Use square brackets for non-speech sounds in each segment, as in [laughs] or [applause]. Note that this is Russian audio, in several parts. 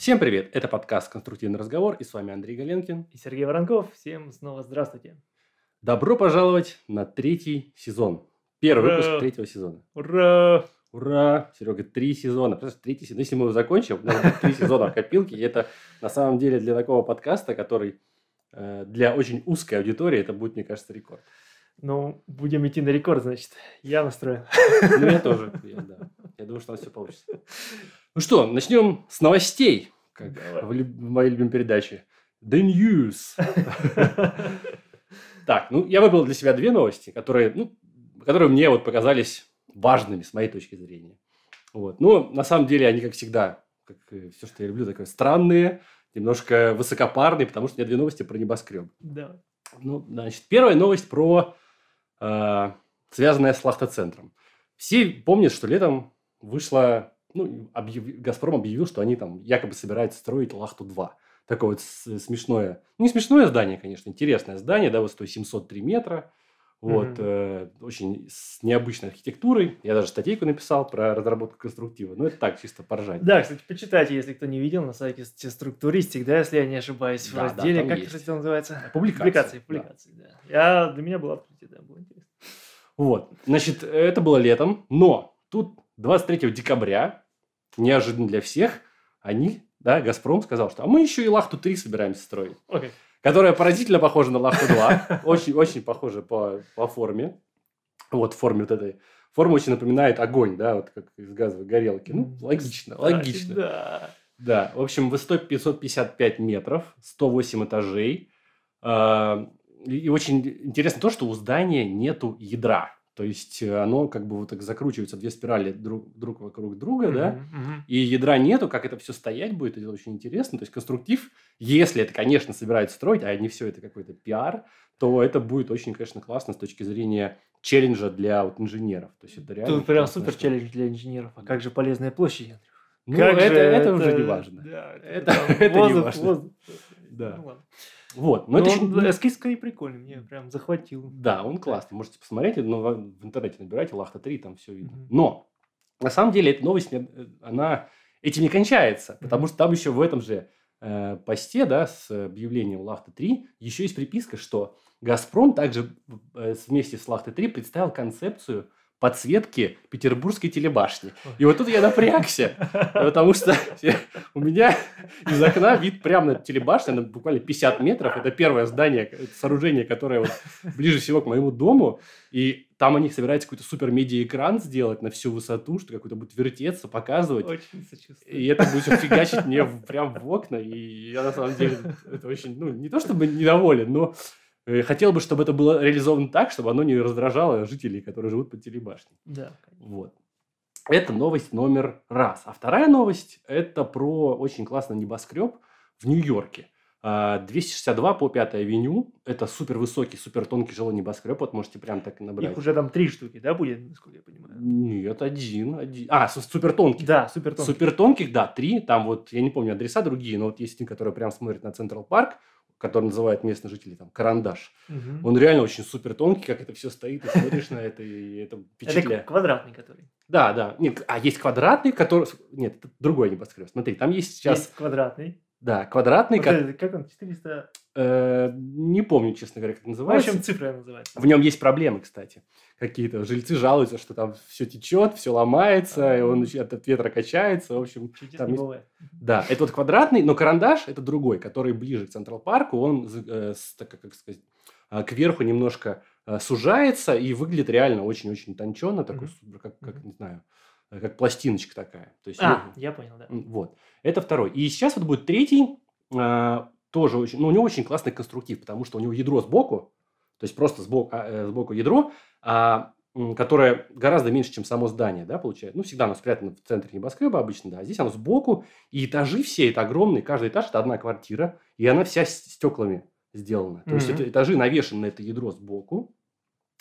Всем привет! Это подкаст «Конструктивный разговор» и с вами Андрей Галенкин. И Сергей Воронков. Всем снова здравствуйте. Добро пожаловать на третий сезон. Первый Ура! выпуск третьего сезона. Ура! Ура! Серега, три сезона. Представляешь, третий сезон. Если мы его закончим, у нас будет три сезона в копилке. И это на самом деле для такого подкаста, который э, для очень узкой аудитории, это будет, мне кажется, рекорд. Ну, будем идти на рекорд, значит. Я настроен. Ну, я тоже. Я, да. я думаю, что у нас все получится. Ну что, начнем с новостей, как Давай. в, люб- в моей любимой передаче. The News. [laughs] Так, ну, я выбрал для себя две новости, которые, ну, которые мне вот показались важными с моей точки зрения. Вот. Ну, на самом деле, они, как всегда, как все, что я люблю, такое странные, немножко высокопарные, потому что у меня две новости про небоскреб. Да. Ну, значит, первая новость про э, связанная с лахтоцентром. Все помнят, что летом вышла, ну, объяв- Газпром объявил, что они там якобы собираются строить Лахту-2. Такое вот с- смешное, ну, не смешное здание, конечно, интересное здание, да, высотой 703 метра, вот, Мгм. э, очень с необычной архитектурой. Я даже статейку написал про разработку конструктива, но это так, чисто поржать. Да, кстати, почитайте, если кто не видел, на сайте структуристик, да, если я не ошибаюсь, в Да, да, разделе, там как, есть. кстати, это называется? Публикации, Публикации, да. публикации, да. Я, для меня было открытие, да, было интересно. Вот, значит, это было летом, но тут 23 декабря, неожиданно для всех, они, да, Газпром сказал, что а мы еще и Лахту-3 собираемся строить, Окей. которая поразительно похожа на Лахту-2, очень-очень похожа по, по форме, вот, форме вот этой. Форма очень напоминает огонь, да, вот как из газовой горелки. Ну, логично, логично. Да. Да, в общем, высотой 555 метров, 108 этажей. А, и очень интересно то, что у здания нету ядра. То есть э, оно как бы вот так закручивается, две спирали друг, друг вокруг друга, да, Мгм, мгм. и ядра нету, как это все стоять будет, это очень интересно. То есть конструктив, если это, конечно, собираются строить, а не все это какой-то пиар, то это будет очень, конечно, классно с точки зрения челленджа для вот инженеров. То есть это реально Тут прям супер челлендж для инженеров. А как же полезная площадь? Андрюх? Ну, Как это, же это уже не важно. Да, Это- это [laughs] не воздух, важно. воздух. Да. Ну ладно. Вот, но Но это он, еще- эскиз скорее прикольный, мне прям захватил. Да, он классный. Можете посмотреть, но в в интернете набирайте Лахта 3, там все видно. Мгм. Но на самом деле эта новость, э, она этим не кончается, потому Мгм. что там еще в этом же э, посте, да, с объявлением Лахта 3, еще есть приписка, что Газпром также э, вместе с Лахтой 3 представил концепцию подсветки петербургской телебашни. И вот тут я напрягся, [laughs] потому что [laughs] у меня из окна вид прямо на телебашню, на буквально 50 метров. Это первое здание, сооружение, которое вот ближе всего к моему дому. И там они собираются какой-то супер медиа-экран сделать на всю высоту, что какой-то будет вертеться, показывать. Очень сочувствую. И это будет фигачить мне прям в окна. И я на самом деле это очень, ну, не то чтобы недоволен, но хотел бы, чтобы это было реализовано так, чтобы оно не раздражало жителей, которые живут под телебашней. Да, конечно. Вот. Это новость номер раз. А вторая новость – это про очень классный небоскреб в Нью-Йорке. А, 262 по 5 авеню. Это супер высокий, супер тонкий жилой небоскреб. Вот можете прям так и набрать. Их уже там три штуки, да, будет, насколько я понимаю? Нет, один. один. А, супер тонкий. Да, супер тонкий. Супер тонких, да, три. Там вот, я не помню адреса другие, но вот есть один, который прям смотрит на Централ Парк, который называют местные жители там Карандаш. Мгм. Он реально очень супер тонкий, как это все стоит, и смотришь на это, и это Это впечатляет. к- квадратный, который. Да, да. Нет, а есть квадратный, который... Нет, это другой небоскреб. Смотри, там есть сейчас... Есть квадратный. Да, квадратный, Вот как... это, как он, 400... э, не помню, честно говоря, как это В называется. общем, цифра называется. В нем есть проблемы, кстати. Какие-то жильцы жалуются, что там все течет, все ломается, и он от ветра качается. В общем, Чудес там есть- да, это вот квадратный, но карандаш это другой, который ближе к Централ Парку. Он, э, так как сказать, э, кверху немножко э, сужается и выглядит реально очень-очень тонченно, такой, супер, как, как, не знаю, э, как пластиночка такая. То есть, А, ну, я понял, да. Вот. Это второй. И сейчас вот будет третий. а, тоже очень... Ну, у него очень классный конструктив, потому что у него ядро сбоку, то есть просто сбоку, а, э, сбоку ядро, а, которое гораздо меньше, чем само здание, да, получается. Ну, всегда оно спрятано в центре небоскреба обычно, да. А здесь оно сбоку, и этажи все это огромные. Каждый этаж – это одна квартира, и она вся с стеклами сделана. То есть, это этажи навешаны на это ядро сбоку,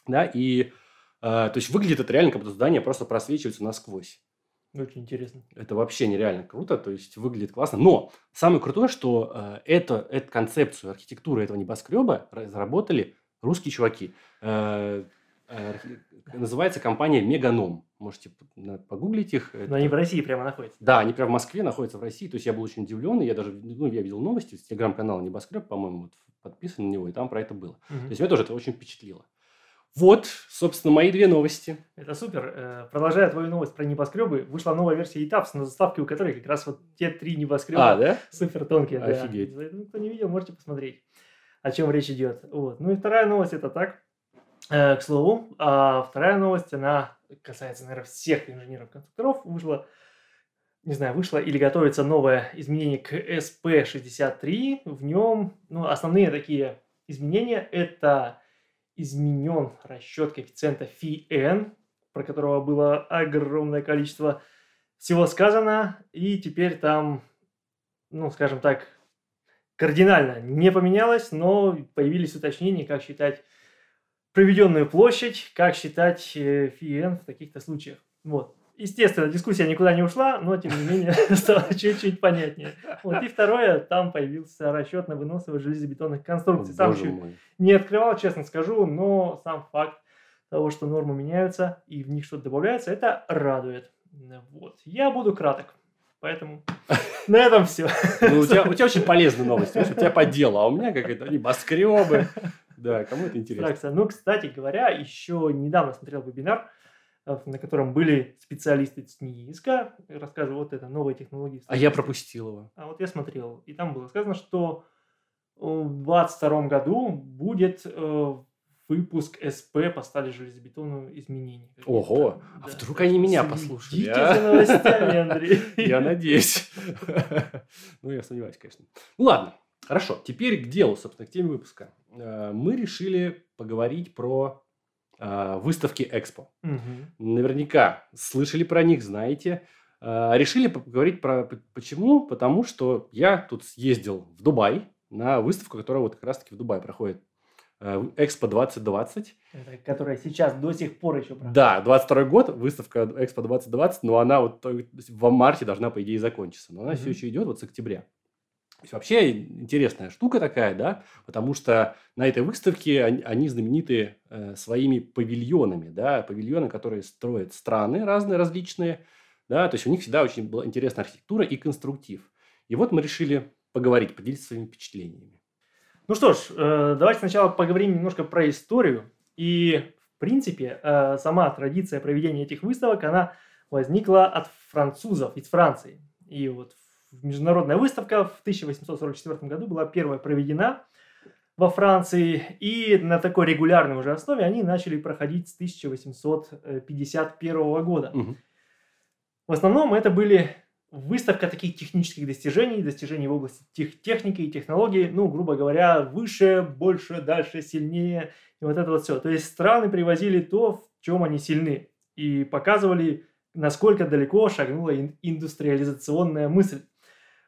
да, и... а, то есть, выглядит это реально, как будто здание просто просвечивается насквозь. Очень интересно. Это вообще нереально круто, то есть выглядит классно. Но самое крутое, что э, это, эту концепцию архитектуры этого небоскреба разработали русские чуваки. Э, Э, Называется компания Меганом. Можете погуглить их. Но они в России прямо находятся. Да, они прямо в Москве находятся в России. То есть я был очень удивлен. и Я даже, ну, я видел новости с телеграм-канала Небоскреб, по-моему, вот подписан на него, и там про это было. Мгм. То есть меня тоже это очень впечатлило. Вот, собственно, мои две новости. Это супер. Э, Продолжая твою новость про небоскребы, вышла новая версия ETAPS, на заставке у которой как раз вот те три небоскреба А, да? супер тонкие. да. Офигеть. Поэтому, Кто не видел, можете посмотреть, о чем речь идет. Вот. Ну и вторая новость это так. Э, к слову, а вторая новость, она касается, наверное, всех инженеров-конструкторов. Вышла, не знаю, вышло или готовится новое изменение к SP63. В нем, ну, основные такие изменения это изменен расчет коэффициента φn, про которого было огромное количество всего сказано, и теперь там, ну, скажем так, кардинально не поменялось, но появились уточнения, как считать проведенную площадь, как считать э, φn в таких-то случаях. Вот. Естественно, дискуссия никуда не ушла, но тем не менее [laughs] стало чуть-чуть понятнее. Вот. И второе, там появился расчет на выносливость железобетонных конструкций. Сам еще мой. не открывал, честно скажу, но сам факт того, что нормы меняются и в них что-то добавляется, это радует. Вот. Я буду краток. Поэтому на этом все. Ну, у, тебя, у тебя очень полезная новость. понимаешь, У тебя по делу, а у меня какие-то небоскребы. Да, кому это интересно? Ну, кстати говоря, еще недавно смотрел вебинар, э, на котором были специалисты с НИИСКа, рассказывали вот это, новые технологии. А я пропустил его. А вот я смотрел, и там было сказано, что э, в 2022 году будет э, выпуск СП по стали железобетонного изменения. какие-то. Ого, а Да. вдруг они меня Следите послушали, за а? новостями, Андрей. [laughs] Я надеюсь. [laughs] Ну, я сомневаюсь, конечно. Ну, ладно. Хорошо. Теперь к делу, собственно, к теме выпуска. Э, Мы решили поговорить про э, выставки Экспо. Наверняка слышали про них, знаете. Э, Решили поговорить про... Почему? Потому что я тут съездил в Дубай на выставку, которая вот как раз-таки в Дубае проходит. Э, Экспо 2020. Это, которая сейчас до сих пор еще проходит. Да, 22 год, выставка Экспо 2020, но она вот в марте должна, по идее, закончиться. Но она все Мгм. еще идет вот с октября. То есть вообще интересная штука такая, да, потому что на этой выставке они, они знамениты э, своими павильонами, да, павильоны, которые строят страны разные, различные, да, то есть у них всегда очень была интересная архитектура и конструктив. И вот мы решили поговорить, поделиться своими впечатлениями. Ну что ж, э, давайте сначала поговорим немножко про историю. И, в принципе, э, сама традиция проведения этих выставок, она возникла от французов, из Франции. И вот международная выставка в 1844 году была первая проведена во Франции, и на такой регулярной уже основе они начали проходить с 1851 года. Мгм. В основном это были выставка таких технических достижений, достижений в области тех, техники и технологий, ну, грубо говоря, выше, больше, дальше, сильнее, и вот это вот все. То есть страны привозили то, в чем они сильны, и показывали, насколько далеко шагнула ин- индустриализационная мысль.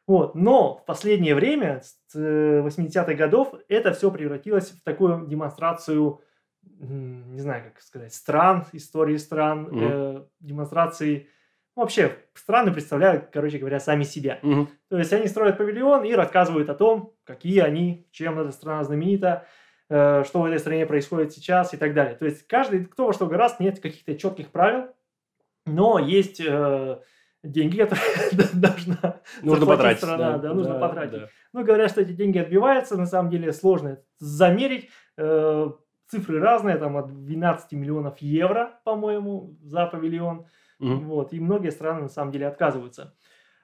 Вот. Но в последнее время, с э, 80-х годов, это все превратилось в такую демонстрацию, не знаю, как сказать, стран, истории стран, Мгм. э, демонстрации Вообще, страны представляют, короче говоря, сами себя. Мгм. То есть они строят павильон и рассказывают о том, какие они, чем эта страна знаменита, э, что в этой стране происходит сейчас и так далее. То есть каждый, кто во что гораздо, нет каких-то четких правил, но есть э, деньги, которые [laughs] должна Нужно потратить. страна, да, нужно потратить. да. Ну, говорят, что эти деньги отбиваются, на самом деле сложно замерить. Э, цифры разные, там от 12 миллионов евро, по-моему, за павильон. Мгм. Вот, и многие страны на самом деле отказываются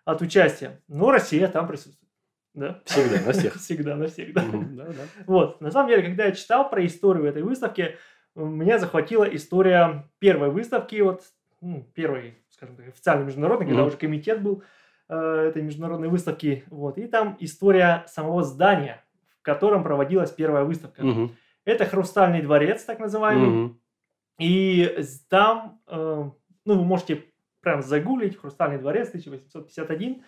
от участия. Но Россия там присутствует. Да? Всегда, на всех. [laughs] Всегда, навсегда. Мгм. Да, да. Вот, на самом деле, когда я читал про историю этой выставки, меня захватила история первой выставки, вот, ну, первой, скажем так, официальной международной, когда Мгм. уже комитет был э, этой международной выставки, вот, и там история самого здания, в котором проводилась первая выставка. Мгм. Это Хрустальный дворец, так называемый, Мгм. и там, э, ну, вы можете прям загуглить «Хрустальный дворец» 1851.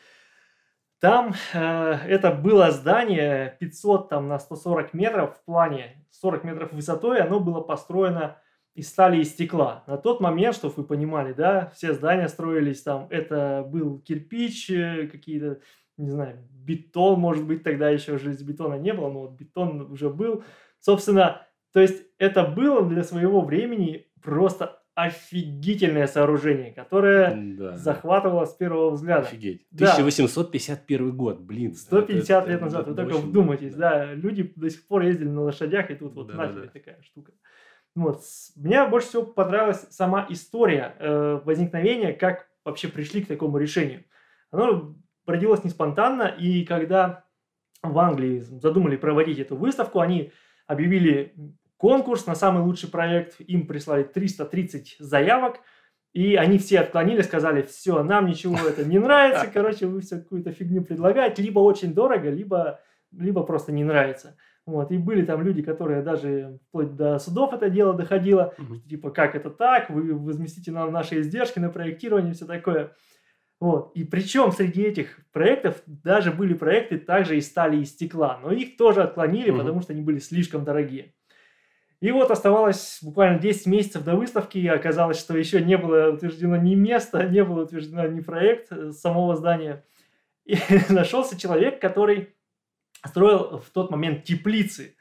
Там э, это было здание 500 там, на 140 метров в плане, 40 метров высотой, оно было построено из стали и стекла. На тот момент, чтобы вы понимали, да, все здания строились там, это был кирпич, э, какие-то, не знаю, бетон, может быть, тогда еще железобетона не было, но вот бетон уже был. Собственно, То есть это было для своего времени просто офигительное сооружение, которое Да. захватывало с первого взгляда. Офигеть. Да. 1851 год, блин. 150 это- лет это- назад, это вы только очень- вдумайтесь, да, люди до сих пор ездили на лошадях, и тут вот Да-да-да. нафиг такая штука. Вот. Мне больше всего понравилась сама история э, возникновения, как вообще пришли к такому решению. Оно родилось не спонтанно, и когда в Англии задумали проводить эту выставку, они объявили конкурс на самый лучший проект, им прислали 330 заявок, и они все отклонили, сказали, все, нам ничего это не нравится, [laughs] короче, вы все какую-то фигню предлагаете, либо очень дорого, либо, либо просто не нравится. Вот, и были там люди, которые даже вплоть до судов это дело доходило, Мгм. типа, как это так, вы возместите нам наши издержки на проектирование и все такое. Вот. И причем среди этих проектов даже были проекты также из стали и стекла, но их тоже отклонили, Мгм. потому что они были слишком дорогие. И вот оставалось буквально 10 месяцев до выставки, и оказалось, что еще не было утверждено ни место, не было утверждено ни проект э, самого здания. И [laughs] нашелся человек, который строил в тот момент теплицы.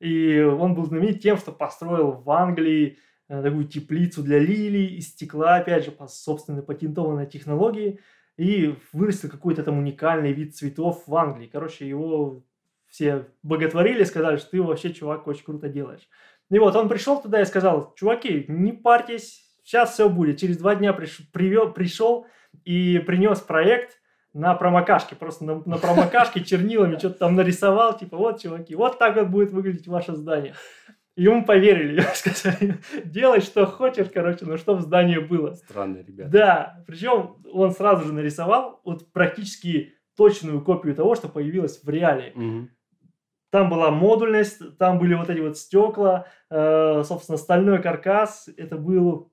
И он был знаменит тем, что построил в Англии э, такую теплицу для лилий из стекла, опять же, по собственной патентованной технологии, и вырастил какой-то там уникальный вид цветов в Англии. Короче, его все боготворили, сказали, что ты вообще, чувак, очень круто делаешь. И вот он пришел туда и сказал, чуваки, не парьтесь, сейчас все будет. Через два дня приш- привел, пришел и принес проект на промокашке. Просто на, на промокашке чернилами что-то там нарисовал. Типа, вот, чуваки, вот так вот будет выглядеть ваше здание. И ему поверили, [laughs] сказали, делай, что хочешь, короче, но что в здании было. Странные ребята. Да, причем он сразу же нарисовал вот практически точную копию того, что появилось в реале. Мгм. Там была модульность, там были вот эти вот стекла, э, собственно, стальной каркас. Это был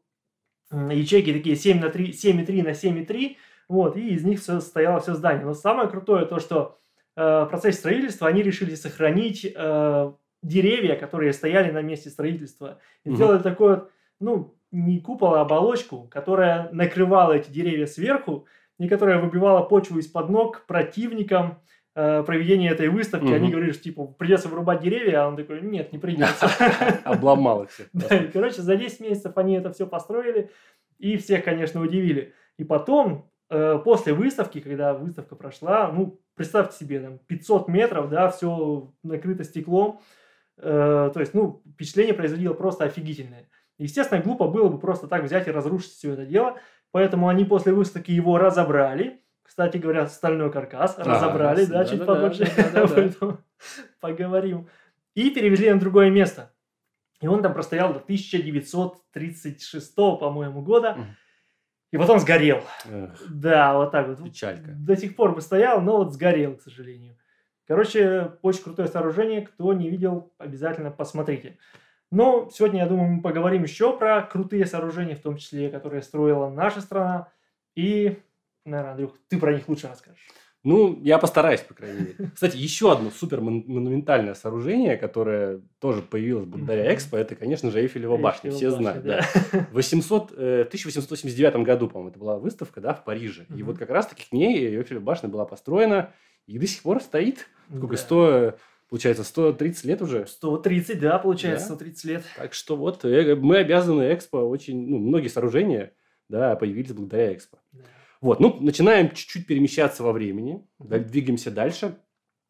ячейки такие 7 на 3, 7,3 на 7,3. Вот, и из них все стояло все здание. Но самое крутое то, что э, в процессе строительства они решили сохранить э, деревья, которые стояли на месте строительства. И сделали такой вот, ну, не купол, а оболочку, которая накрывала эти деревья сверху, и которая выбивала почву из-под ног противникам проведения этой выставки. Они Мгм. говорили, что, типа, придется вырубать деревья, а он такой, нет, не придется. [laughs] Обломал их всех. [laughs] Да, и, короче, за 10 месяцев они это все построили и всех, конечно, удивили. И потом, э, после выставки, когда выставка прошла, ну, представьте себе, там, 500 метров, да, все накрыто стеклом, Э, то есть, ну, впечатление производило просто офигительное. Естественно, глупо было бы просто так взять и разрушить все это дело, поэтому они после выставки его разобрали, кстати говоря, стальной каркас А, разобрали, да, чуть да-да-да, попозже да-да-да. [laughs] об этом поговорим. И перевезли на другое место. И он там простоял до 1936, по-моему, года. И потом сгорел. Эх, Да, вот так вот. Печалька. До сих пор бы стоял, но вот сгорел, к сожалению. Короче, очень крутое сооружение. Кто не видел, обязательно посмотрите. Но сегодня, я думаю, мы поговорим еще про крутые сооружения, в том числе, которые строила наша страна. И, наверное, Андрюх, ты про них лучше расскажешь. Ну, я постараюсь, по крайней мере. Кстати, еще одно супер мон- монументальное сооружение, которое тоже появилось благодаря. Экспо, это, конечно же, Эйфелева башня. Все знают, да. [laughs] В 800, э, 1879 году, по-моему, это была выставка, да, в Париже. И вот как раз-таки к ней Эйфелева башня была построена и до сих пор стоит. Сколько? Да. 100, получается, 130 лет уже. 130, да, получается, Да. 130 лет. Так что вот э, мы обязаны Экспо очень... Ну, многие сооружения, да, появились благодаря Экспо. Да. Вот, ну, начинаем чуть-чуть перемещаться во времени, двигаемся дальше.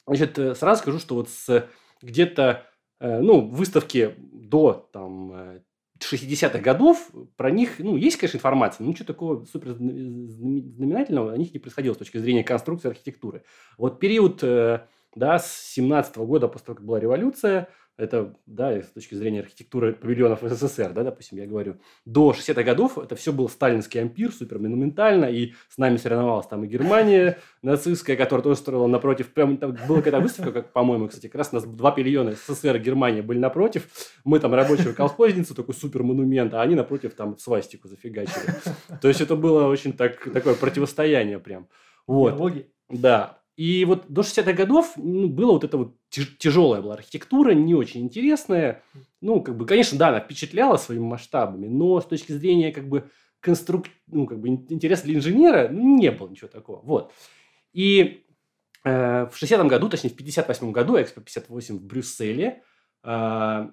Значит, э, сразу скажу, что вот с где-то, э, ну, выставки до, там, э, 60-х годов, про них, ну, есть, конечно, информация, но ничего такого супер зна- знаме- знаменательного о них не происходило с точки зрения конструкции архитектуры. Вот период, э, да, с 17 года, после того, как была революция, это, да, с точки зрения архитектуры павильонов СССР, да, допустим, я говорю, до 60-х годов это все был сталинский ампир, супер монументально, и с нами соревновалась там и Германия нацистская, которая тоже строила напротив, прям там была какая-то выставка, как, по-моему, кстати, как раз у нас два павильона СССР и Германия были напротив, мы там рабочую колхозницу, такой супер монумент, а они напротив там свастику зафигачили. То есть это было очень так, такое противостояние прям. Вот. Диалоги. Да. И вот до 60-х годов ну, было вот это вот тяжелая была архитектура, не очень интересная. Ну, как бы, конечно, да, она впечатляла своими масштабами, но с точки зрения как бы конструк... ну, как бы ин- интереса для инженера ну, не было ничего такого. Вот. И э, в 60-м году, точнее в 58-м году, Экспо 58 в Брюсселе, э,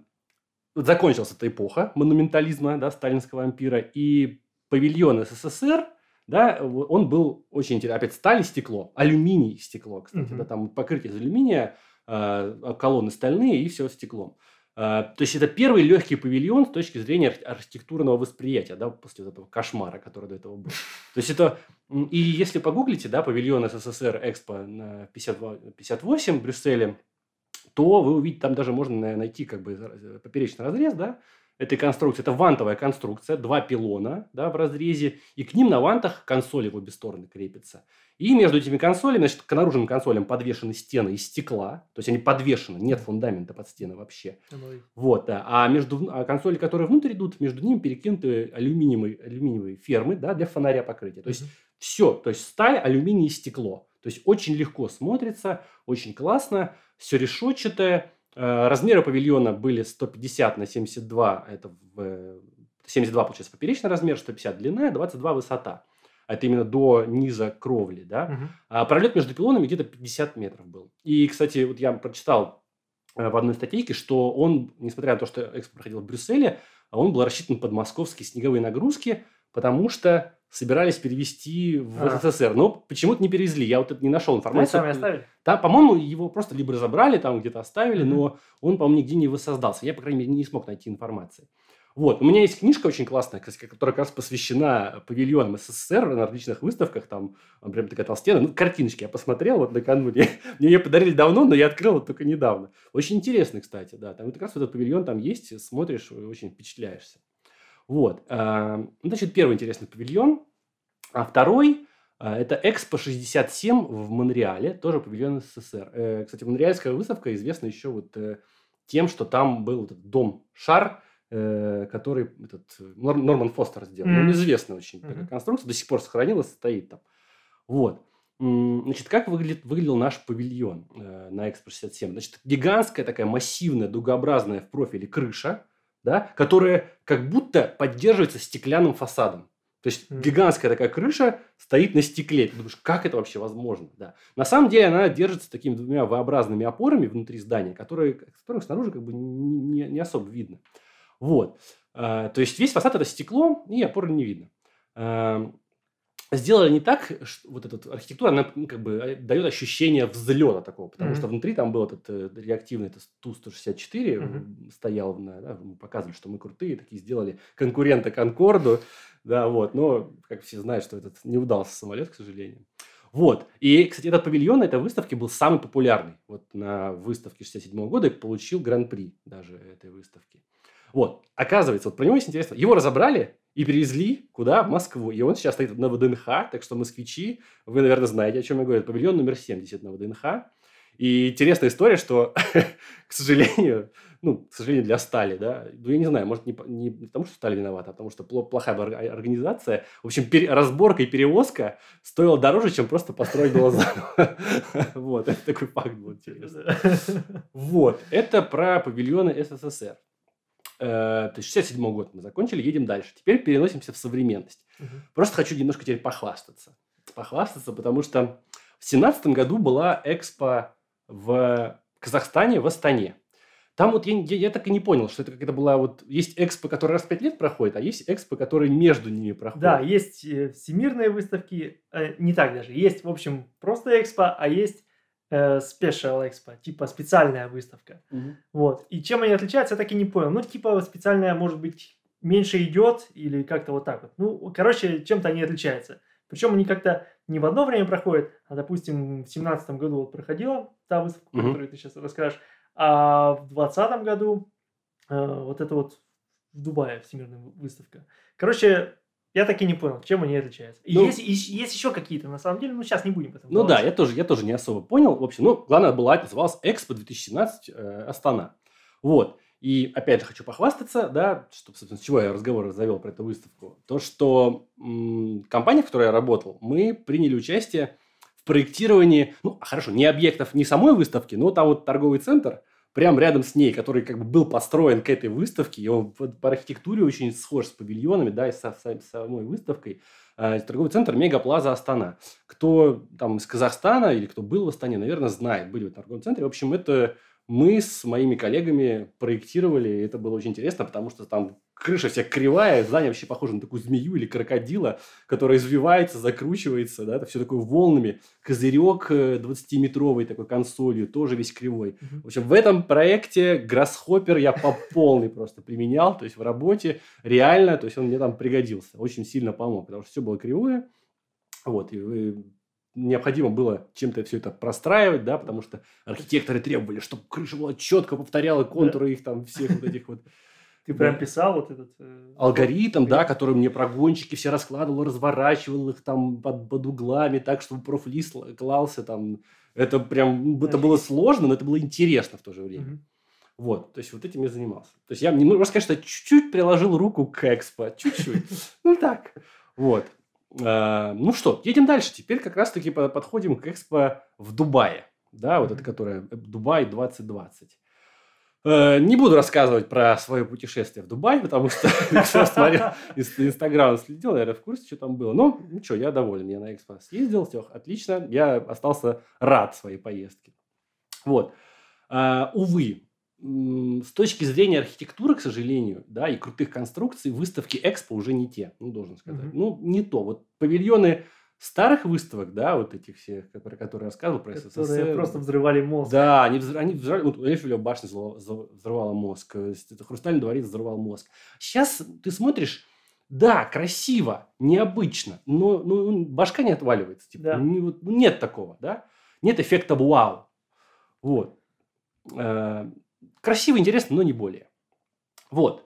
закончилась эта эпоха монументализма, да, сталинского ампира, и павильон СССР, да, он был очень интересный. Опять сталь и стекло, алюминий и стекло, кстати, Мгм. да, там покрытие из алюминия, э, колонны стальные и все стеклом. Э, То есть это первый легкий павильон с точки зрения арх- архитектурного восприятия, да, после этого кошмара, который до этого был. То есть это и если погуглите, да, павильон СССР Экспо на 52 58 в Брюсселе, то вы увидите, там даже можно на- найти как бы поперечный разрез, да, этой конструкции. Это вантовая конструкция, два пилона, да, в разрезе, и к ним на вантах консоли в обе стороны крепятся. И между этими консолями, значит, к наружным консолям подвешены стены из стекла, то есть они подвешены, нет фундамента под стены вообще. Ой. Вот, да. А между а консоли, которые внутрь идут, между ними перекинуты алюминиевые, алюминиевые фермы, да, для фонаря покрытия. То есть Мгм. все, то есть сталь, алюминий и стекло. То есть очень легко смотрится, очень классно, все решетчатое. Э, Размеры павильона были 150 на 72, это в, э, 72 получается поперечный размер, 150 длина, 22 высота. Это именно до низа кровли, да. Мгм. А пролет между пилонами где-то 50 метров был. И, кстати, вот я прочитал э, в одной статейке, что он, несмотря на то, что экспо проходил в Брюсселе, а он был рассчитан под московские снеговые нагрузки, потому что собирались перевести в А. СССР. Но почему-то не перевезли. Я вот это не нашел информацию. сами оставили? Там, по-моему, его просто либо разобрали, там где-то оставили, Мгм. но он, по-моему, нигде не воссоздался. Я, по крайней мере, не смог найти информации. Вот. У меня есть книжка очень классная, которая как раз посвящена павильонам СССР на различных выставках. Там прям такая толстена. Ну, картиночки я посмотрел вот накануне. [laughs] Мне ее подарили давно, но я открыл вот только недавно. Очень интересно, кстати, да. Там вот как раз вот этот павильон там есть, смотришь, и очень впечатляешься. Вот. а, ну, Значит, первый интересный павильон. А второй а, это Экспо 67 в Монреале, тоже павильон СССР. Э, Кстати, Монреальская выставка известна еще вот э, тем, что там был этот дом Шар, э, который этот э, Нор- Норман Фостер сделал. Мгм. Ну, известная очень такая Мгм. конструкция, до сих пор сохранилась, стоит там. Вот. Значит, как выглядит, выглядел наш павильон э, на Экспо 67? Значит, гигантская такая массивная, дугообразная в профиле крыша, да, которая как будто поддерживается стеклянным фасадом. То есть Мгм. гигантская такая крыша стоит на стекле. Ты думаешь, как это вообще возможно? Да. На самом деле она держится такими двумя V-образными опорами внутри здания, которые, которых снаружи как бы не, не- особо видно. Вот. А, то есть весь фасад это стекло, и опоры не видно. Сделали не так, что вот эта архитектура, она как бы э, дает ощущение взлета такого, потому Мгм. что внутри там был этот э, реактивный это Ту-164, Мгм. м, стоял, на, да, мы показывали, что мы крутые, такие сделали конкурента Конкорду, да, вот, но, как все знают, что этот не удался самолет, к сожалению. Вот. И, кстати, этот павильон на этой выставке был самый популярный. Вот на выставке 67 года и получил гран-при даже этой выставки. Вот. Оказывается, вот про него есть интересно. Его разобрали и перевезли куда? В Москву. И он сейчас стоит на ВДНХ, так что москвичи, вы, наверное, знаете, о чем я говорю. Это павильон номер 70 на ВДНХ. И интересная история, что, [laughs] к сожалению, ну, к сожалению, для Стали, да, ну, я не знаю, может, не, не потому, что Сталь виновата, а потому что пло- плохая организация. В общем, пере- разборка и перевозка стоила дороже, чем просто построить было заново. [laughs] Вот, это такой факт был интересный. Вот, это про павильоны СССР. Э, То есть 67 год мы закончили, едем дальше. Теперь переносимся в современность. Мгм. Просто хочу немножко теперь похвастаться. Похвастаться, потому что в семнадцатом году была экспо в Казахстане, в Астане. Там вот я, я, я так и не понял, что это какая-то была вот... Есть экспо, который раз в пять лет проходит, а есть экспо, который между ними проходит. Да, есть э, всемирные выставки, э, не так даже. Есть, в общем, просто экспо, а есть special экспо, типа специальная выставка. Мгм. Вот. И чем они отличаются, я так и не понял. Ну, типа специальная, может быть, меньше идет или как-то вот так вот. Ну, короче, чем-то они отличаются. Причем они как-то не в одно время проходят, а, допустим, в семнадцатом году вот проходила та выставка, Мгм. которую ты сейчас расскажешь, а в двадцатом году э, вот это вот в Дубае всемирная вы- выставка. Короче, я так и не понял, чем они отличаются. И Ну- есть, и есть еще какие-то, на самом деле, ну, сейчас не будем об этом Ну да, говорить. я тоже, я тоже не особо понял. В общем, ну, главное была, называлась Экспо 2017 э, Астана. Вот. И опять же хочу похвастаться, да, что, собственно, с чего я разговор завел про эту выставку. То, что м, компания, в которой я работал, мы приняли участие в проектировании, ну, хорошо, не объектов, не самой выставки, но там вот торговый центр, прямо рядом с ней, который как бы был построен к этой выставке, и он по, архитектуре очень схож с павильонами, да, и со, со- самой выставкой. Э, торговый центр Мегаплаза Астана. Кто там из Казахстана или кто был в Астане, наверное, знает, были в торговом центре. В общем, это мы с моими коллегами проектировали, и это было очень интересно, потому что там крыша вся кривая, здание вообще похоже на такую змею или крокодила, которая извивается, закручивается, да, это все такое волнами. Козырек 20-метровый такой консолью, тоже весь кривой. Мгм. В общем, в этом проекте Grasshopper я по [laughs] полной просто применял, то есть в работе реально, то есть он мне там пригодился, очень сильно помог, потому что все было кривое, вот, и вы- необходимо было чем-то все это простраивать, да, потому что архитекторы требовали, чтобы крыша была четко повторяла контуры их там всех вот этих вот Ты прям писал вот этот... э, алгоритм, да, который мне прогончики все раскладывал, разворачивал их там под, под углами так, чтобы профлист клался там. Это прям, это было сложно, но это было интересно в то же время. Вот, то есть вот этим я занимался. То есть я, можно сказать, что чуть-чуть приложил руку к экспо, чуть-чуть. [laughs] Ну так, вот. А, Ну что, едем дальше. Теперь как раз-таки по- подходим к экспо в Дубае. Да, вот это, Мгм. которое э, Дубай 2020. Э, Не буду рассказывать про свое путешествие в Дубай, потому что [laughs] [laughs] кто смотрел инст- Инстаграм, следил, наверное, в курсе, что там было. Но ничего, я доволен. Я на экспо съездил, все отлично. Я остался рад своей поездке. Вот. А, увы, с точки зрения архитектуры, к сожалению, да, и крутых конструкций, выставки Экспо уже не те, ну, должен сказать. Ну, не то. Вот павильоны старых выставок, да, вот этих всех, про которые я рассказывал, про Которые СССР. просто взрывали мозг. Да, они, взр- они взрывали, вот Эйфелева башня взрыва- взрыв- взрывала мозг, э, Хрустальный дворец взрывал мозг. Сейчас ты смотришь, да, красиво, необычно, но ну, башка не отваливается. Типа, Да. не- вот, ну, нет такого, да? Нет эффекта вау. Вот. Э, Красиво, интересно, но не более. Вот.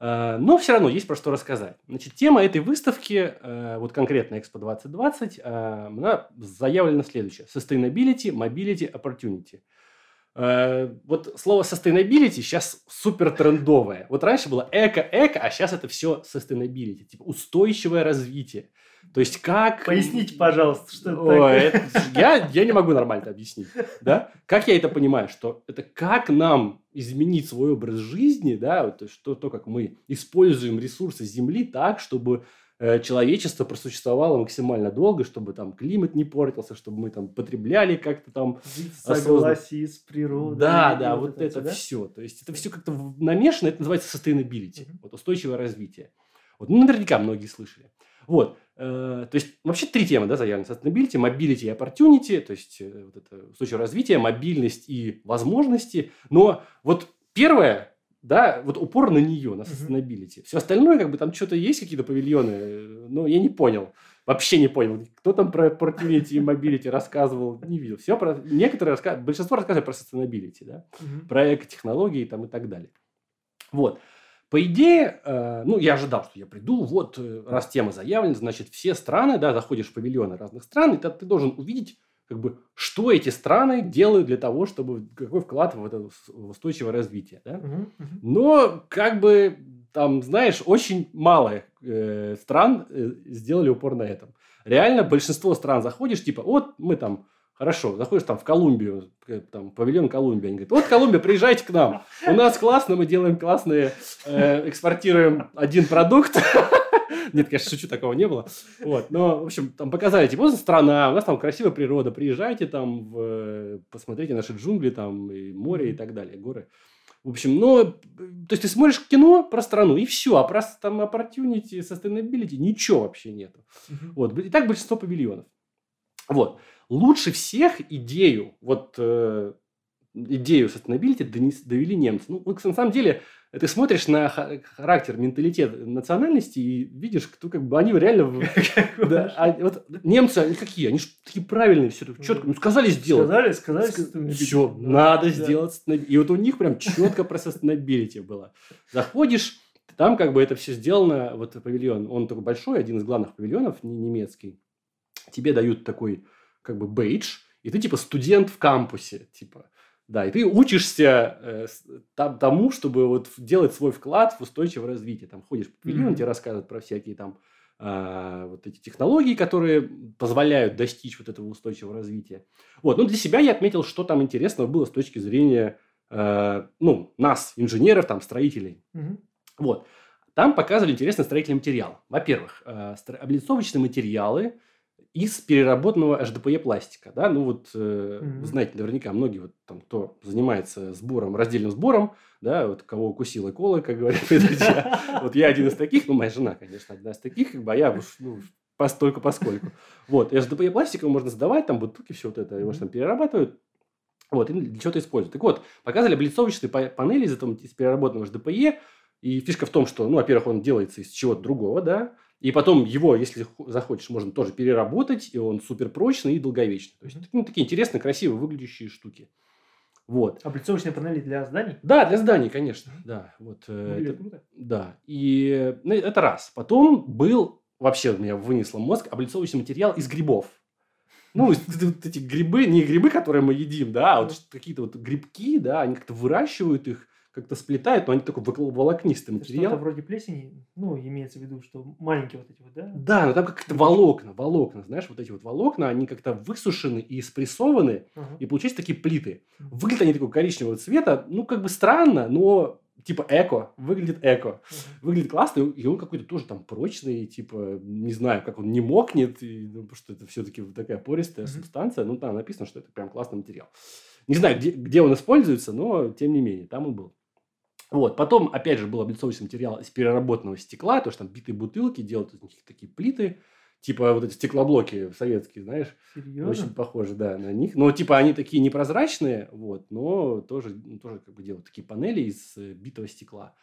Э, Но все равно есть про что рассказать. Значит, тема этой выставки, э, вот конкретно Expo 2020, э, она заявлена следующая. Sustainability, Mobility, Opportunity. Вот слово sustainability сейчас супер трендовое. Вот раньше было эко-эко, а сейчас это все sustainability. Типа устойчивое развитие. То есть как... Поясните, пожалуйста, что это Ой, такое. это- я, я не могу нормально это объяснить. Да? Как я это понимаю? Что это как нам изменить свой образ жизни, да, вот, то, есть то, как мы используем ресурсы Земли так, чтобы э, человечество просуществовало максимально долго, чтобы там климат не портился, чтобы мы там потребляли как-то там согласии с природой. да, да, вот это всё, да? все. То есть это все как-то намешано, это называется sustainability, Мгм. вот устойчивое развитие. Вот, ну, наверняка многие слышали. Вот, то есть вообще три темы, да, заявлены. Sustainability, mobility и opportunity, то есть э, вот это устойчивое развитие, мобильность и возможности. Но вот первое, да, вот упор на нее, на sustainability. Все остальное, как бы там что-то есть, какие-то павильоны, э, но я не понял. Вообще не понял. Кто там про opportunity и mobility рассказывал, не видел. Все про... Некоторые рассказывают, большинство рассказывают про sustainability, да Мгм. про экотехнологии там и так далее. Вот. По идее, э, ну, я ожидал, что я приду, вот, э, раз тема заявлена, значит, все страны, да, заходишь в павильоны разных стран, и ты, ты должен увидеть, как бы, что эти страны делают для того, чтобы, какой вклад в это в устойчивое развитие, да. Мгм. Мгм. Но, как бы, там, знаешь, очень мало э, стран э, сделали упор на этом. Реально, большинство стран заходишь, типа, вот мы там, хорошо, заходишь там в Колумбию, э, там, павильон Колумбия, они говорят, вот Колумбия, приезжайте к нам, у нас классно, мы делаем классные, э, экспортируем один продукт. [laughs] Нет, конечно, шучу, такого не было. Вот, но, в общем, там показали, типа, вот страна, у нас там красивая природа, приезжайте там, в, э, посмотрите наши джунгли, там, и море и так далее, горы. В общем, ну, то есть ты смотришь кино про страну, и все, а про там opportunity, sustainability ничего вообще нету. Мгм. Вот, и так большинство павильонов. Вот. Лучше всех идею, вот э, идею sustainability донес- довели немцы. Ну, вот, на самом деле, ты смотришь на ха- характер, менталитет национальности и видишь, кто как бы они реально... [laughs] да, а вот немцы, они какие? Они же такие правильные, все четко. Ну, сказали сделать. Сказали, сказали, Все, надо Да. сделать. И вот у них прям четко про sustainability было. Заходишь, там как бы это все сделано, вот павильон, он такой большой, один из главных павильонов не- немецкий. Тебе дают такой как бы бейдж, и ты типа студент в кампусе, типа. Да, и ты учишься э, там, тому, чтобы вот делать свой вклад в устойчивое развитие. Там ходишь по павильону, Мгм. тебе рассказывают про всякие там а, вот эти технологии, которые позволяют достичь вот этого устойчивого развития. Вот, ну для себя я отметил, что там интересного было с точки зрения, э, ну, нас, инженеров, там, строителей. Мгм. Вот. Там показывали интересный строительный материал. Во-первых, э, облицовочные материалы из переработанного HDPE пластика, да, ну вот, э, вы знаете, наверняка многие вот там, кто занимается сбором, раздельным сбором, да, вот кого укусила кола, как говорят мои друзья, вот я один из таких, ну, моя жена, конечно, одна из таких, как бы, а я ну, постольку поскольку. Вот, HDPE пластиком можно сдавать, там бутылки, все вот это, его же там перерабатывают, вот, и для чего-то используют. Так вот, показали облицовочные па- панели из, этого, из переработанного HDPE, и фишка в том, что, ну, во-первых, он делается из чего-то другого, да, и потом его, если хо- захочешь, можно тоже переработать, и он супер прочный и долговечный. То есть, ну, такие интересные, красиво выглядящие штуки. Вот. Облицовочные панели для зданий? Да, для зданий, конечно. Да, вот. э, Выглядит это- круто. да. И ну, это раз. Потом был, вообще меня вынесло мозг, облицовочный материал из грибов. Ну, вот эти грибы, не грибы, которые мы едим, да, а вот какие-то вот грибки, да, они как-то выращивают их, как-то сплетают, но они такой волокнистый Это материал. Что-то вроде плесени, ну, имеется в виду, что маленькие вот эти вот, да? Да, но там как-то волокна, волокна, знаешь, вот эти вот волокна, они как-то высушены и спрессованы, Ага. и получаются такие плиты. Выглядят они такого коричневого цвета, ну, как бы странно, но типа эко, выглядит эко. Мгм. Выглядит классно, и он какой-то тоже там прочный, типа, не знаю, как он не мокнет, и, ну, что это все-таки такая пористая Мгм. субстанция, ну, там написано, что это прям классный материал. Не знаю, где, где он используется, но тем не менее, там он был. Вот, потом, опять же, был облицовочный материал из переработанного стекла, то, что там битые бутылки, делают из них такие плиты, типа вот эти стеклоблоки советские, знаешь, Серьезно? очень похожи, да, на них. Но типа они такие непрозрачные, вот, но тоже, ну, тоже как бы делают такие панели из э, битого стекла.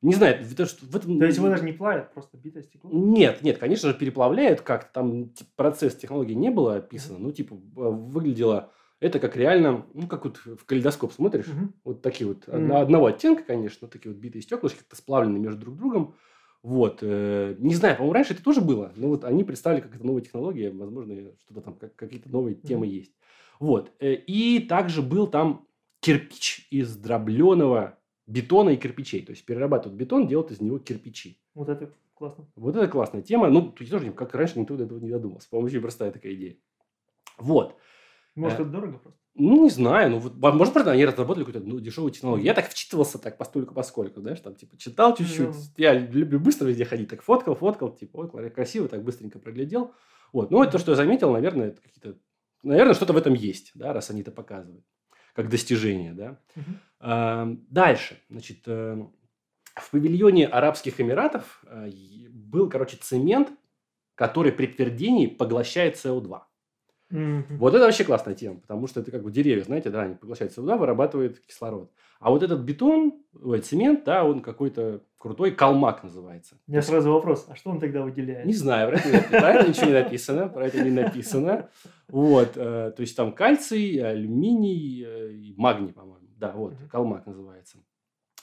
Не знаю, в, то, что в этом... То есть его даже не плавят, просто битое стекло? Нет, нет, конечно же, переплавляют как-то. Там процесс технологии не было описано. Ну, типа, выглядело это как реально, ну, как вот в калейдоскоп смотришь. Мгм. Вот такие вот, одно- одного оттенка, конечно, такие вот битые стеклышки, как-то сплавлены между друг другом. Вот. э, Не знаю, по-моему, раньше это тоже было. Но вот они представили как это новая технология. Возможно, что-то там, как- какие-то новые темы Мгм. есть. Вот. э, И также был там кирпич из дробленого бетона и кирпичей. То есть перерабатывают бетон, делают из него кирпичи. Вот это классно. Вот это классная тема. Ну, тут тоже, как раньше никто до этого не додумался. По-моему, очень простая такая идея. Вот. Может, Э, это дорого просто? Ну, не знаю. Ну, вот, может, правда, они разработали какую-то ну, дешевую технологию. Я так вчитывался так постольку поскольку, знаешь, там, типа, читал чуть-чуть. Ну. Я люблю быстро везде ходить. Так фоткал, фоткал, типа, ой, красиво, так быстренько проглядел. Вот. Ну, это то, что я заметил, наверное, это какие-то... Наверное, что-то в этом есть, да, раз они это показывают. Как достижение, да. Мгм. А, Дальше. Значит, э, в павильоне Арабских Эмиратов э, был, короче, цемент, который при твердении поглощает СО2. Мгм. Вот это вообще классная тема, потому что это как бы деревья, знаете, да, они поглощают СО2, вырабатывают кислород. А вот этот бетон, ой, цемент, да, он какой-то крутой, калмак называется. У меня сразу вопрос, а что он тогда выделяет? Не знаю, про это, про это ничего не написано, про это не написано. Вот, э, то есть там кальций, алюминий, э, магний, по-моему. Да, вот, калмак называется.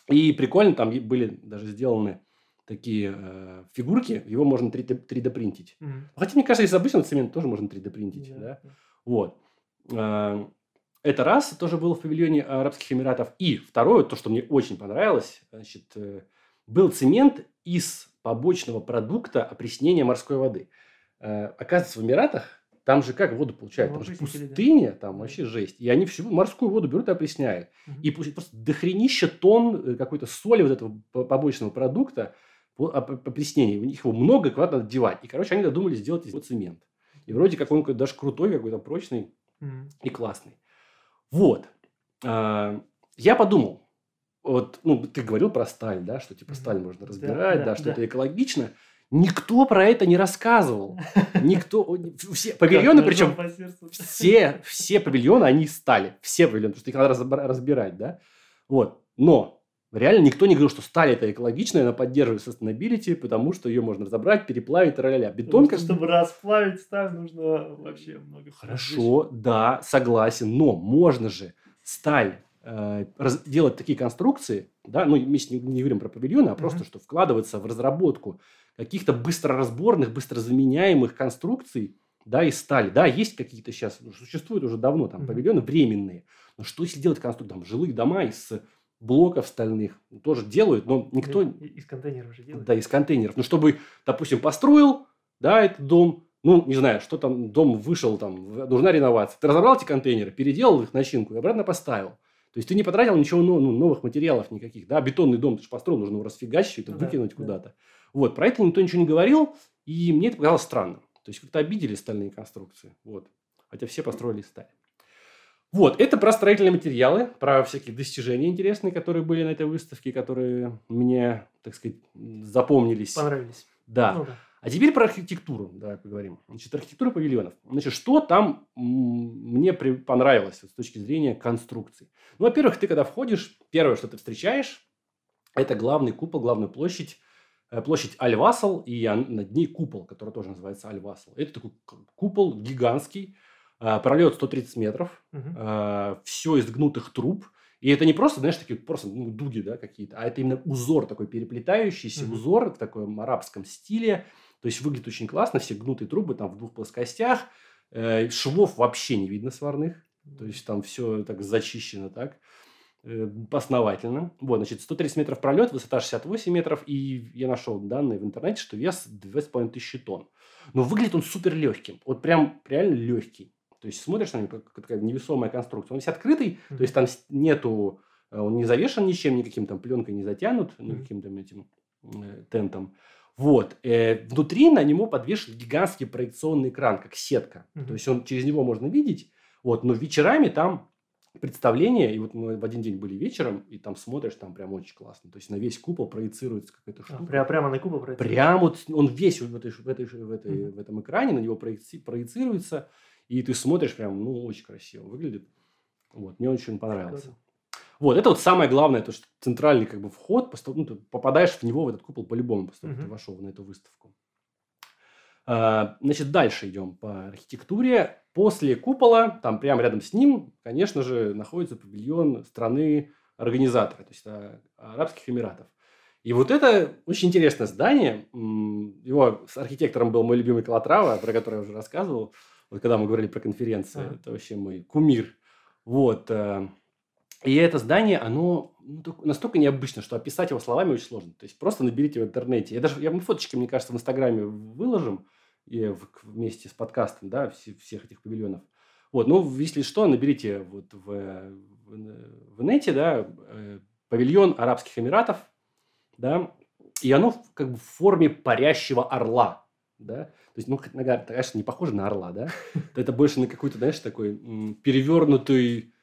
И прикольно, там были даже сделаны такие э, фигурки, его можно 3D, 3D принтить. Мгм. Хотя, мне кажется, из обычного цемента тоже можно 3D принтить, да? Вот. А, Это раз, тоже был в павильоне Арабских Эмиратов. И второе, то, что мне очень понравилось, значит, э, был цемент из побочного продукта опреснения морской воды. Э, Оказывается, в Эмиратах там же как воду получают? Ну, Там же опреснители, да. пустыня, там вообще жесть. И они всю морскую воду берут и опресняют. Мгм. И просто дохренища тонн э, какой-то соли вот этого по- побочного продукта по оп- опреснения. У них его много, куда-то надо девать. И, короче, они додумались сделать из него цемент. И вроде как он какой-то даже крутой, какой-то прочный Мгм. и классный. Вот. А, Я подумал, вот, ну, ты говорил про сталь, да, что типа сталь можно Да, разбирать, да, да, что да. это экологично. Никто про это не рассказывал. [laughs] Никто, все, павильоны, причем все, все павильоны, они стали. Все павильоны, потому что их надо разбирать, да. Вот. Но реально никто не говорил, что сталь это экологичная, она поддерживает sustainability, потому что ее можно разобрать, переплавить, тра-ля-ля. Бетон, Потому как что, чтобы расплавить сталь, нужно вообще много Хорошо, да, согласен, но можно же сталь э, раз- делать такие конструкции, да, ну, мы не, не говорим про павильоны, а просто, Мгм. что вкладываться в разработку каких-то быстроразборных, быстрозаменяемых конструкций, да, из стали. Да, есть какие-то сейчас, ну, существуют уже давно там Мгм. павильоны временные, но что если делать конструкции, там, жилые дома из блоков стальных, ну, тоже делают, но никто, Из контейнеров же делают. да, из контейнеров. Ну, чтобы, допустим, построил, да, этот дом, ну, не знаю, что там, дом вышел, там, нужна реновация. Ты разобрал эти контейнеры, переделал их начинку и обратно поставил. То есть, ты не потратил ничего, но- ну, новых материалов никаких, да, бетонный дом ты же построил, нужно его расфигачить, это Ну да, выкинуть да. куда-то. Вот, про это никто ничего не говорил, и мне это показалось странным. То есть как-то обидели стальные конструкции. Вот. Хотя все построили из стали. Вот, это про строительные материалы, про всякие достижения интересные, которые были на этой выставке, которые мне, так сказать, запомнились. Понравились. Да. Ну да. А теперь про архитектуру, давай поговорим. Значит, архитектура павильонов. Значит, что там мне понравилось вот с точки зрения конструкции? Ну, во-первых, ты когда входишь, первое, что ты встречаешь, это главный купол, главная площадь, э, площадь Аль-Васл, и над ней купол, который тоже называется Аль-Васл. Это такой купол гигантский, пролет 130 метров, Мгм. все из гнутых труб. И это не просто, знаешь, такие просто ну, дуги да, какие-то, а это именно узор такой переплетающийся, Мгм. узор в таком арабском стиле. То есть выглядит очень классно, все гнутые трубы там в двух плоскостях. Э, швов вообще не видно сварных. То есть там все так зачищено так э, основательно. Вот, значит, 130 метров пролет, высота 68 метров. И я нашел данные в интернете, что вес 2500 тонн. Но выглядит он супер легким. Вот прям реально легкий. То есть смотришь на него, такая невесомая конструкция. Он весь открытый, то есть там нету, э, он не завешен ничем, никаким там пленкой не затянут, Мгм. никаким там этим э, тентом. Вот. Э, внутри на него подвешен гигантский проекционный экран, как сетка. Мгм. То есть он через него можно видеть. Вот. Но вечерами там представление, и вот мы в один день были вечером, и там смотришь, там прям очень классно. То есть на весь купол проецируется какая-то А, штука. пря- прямо на купол проецируется? Прям вот он весь в, этой, в, этой, в, этой, Мгм. в этом экране, на него проеци- проецируется, и ты смотришь прям, ну, очень красиво выглядит. Вот, мне очень понравился. Вот, это вот самое главное, то, что центральный как бы вход, того- ну, ты попадаешь в него, в этот купол по-любому, после того, как ты вошел на эту выставку. А, Значит, дальше идем по архитектуре. После купола, там прямо рядом с ним, конечно же, находится павильон страны организатора, то есть а, Арабских Эмиратов. И вот это очень интересное здание. Его с архитектором был мой любимый Калатрава, про который я уже рассказывал. Вот когда мы говорили про конференции, Ага. это вообще мой кумир. Вот. э, И это здание, оно ну, настолько необычно, что описать его словами очень сложно. То есть просто наберите в интернете. Я даже, я, мы фоточки, мне кажется, в Инстаграме выложим и в- вместе с подкастом, да, все- всех этих павильонов. Вот, ну, если что, наберите вот в, в, в инете, да, э, павильон Арабских Эмиратов, да, и оно как бы в форме парящего орла, да. То есть, ну, нога, конечно, не похоже на орла, да. Это больше на какой-то, знаешь, такой перевернутый,